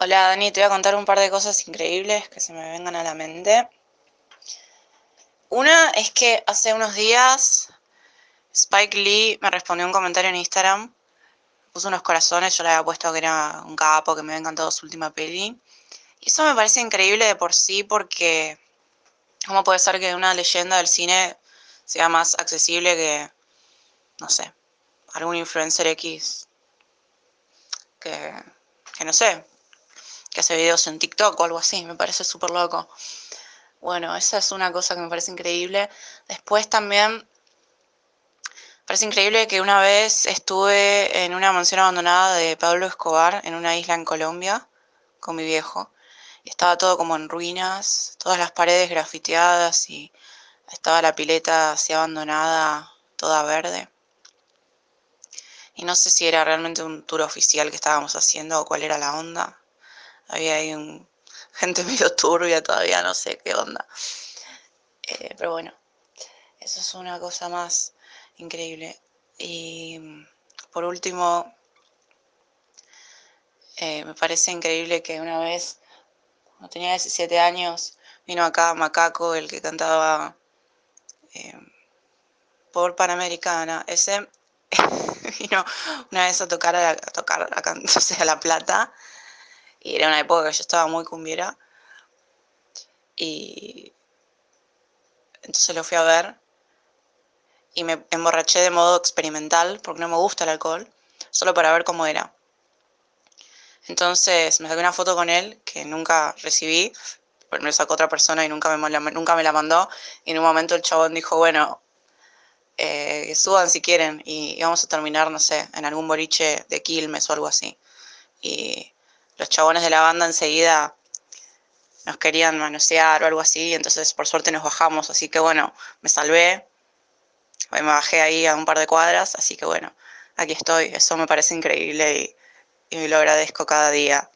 Hola Dani, te voy a contar un par de cosas increíbles que se me vengan a la mente. Una es que hace unos días Spike Lee me respondió un comentario en Instagram, puso unos corazones, yo le había puesto que era un capo, que me había encantado su última peli. Y eso me parece increíble de por sí porque ¿cómo puede ser que una leyenda del cine sea más accesible que, no sé, algún influencer X que, que no sé, que hace videos en TikTok o algo así, me parece súper loco. Bueno, esa es una cosa que me parece increíble. Después también, parece increíble que una vez estuve en una mansión abandonada de Pablo Escobar en una isla en Colombia con mi viejo. estaba todo como en ruinas, todas las paredes grafiteadas y estaba la pileta así abandonada, toda verde. Y no sé si era realmente un tour oficial que estábamos haciendo o cuál era la onda. Había ahí un, gente medio turbia todavía, no sé qué onda. Eh, pero bueno, eso es una cosa más increíble. Y por último, eh, me parece increíble que una vez, cuando tenía 17 años, vino acá Macaco, el que cantaba eh, por Panamericana. Ese vino una vez a tocar a, tocar a, a La Plata y era una época que yo estaba muy cumbiera. Y entonces lo fui a ver y me emborraché de modo experimental, porque no me gusta el alcohol, solo para ver cómo era. Entonces me saqué una foto con él que nunca recibí, porque me sacó otra persona y nunca me, nunca me la mandó. Y en un momento el chabón dijo, bueno, eh, suban si quieren y, vamos a terminar, no sé, en algún boliche de Quilmes o algo así. Y los chabones de la banda enseguida nos querían manosear o algo así, entonces por suerte nos bajamos, así que bueno, me salvé, me bajé ahí a un par de cuadras, así que bueno, aquí estoy, eso me parece increíble y, y lo agradezco cada día.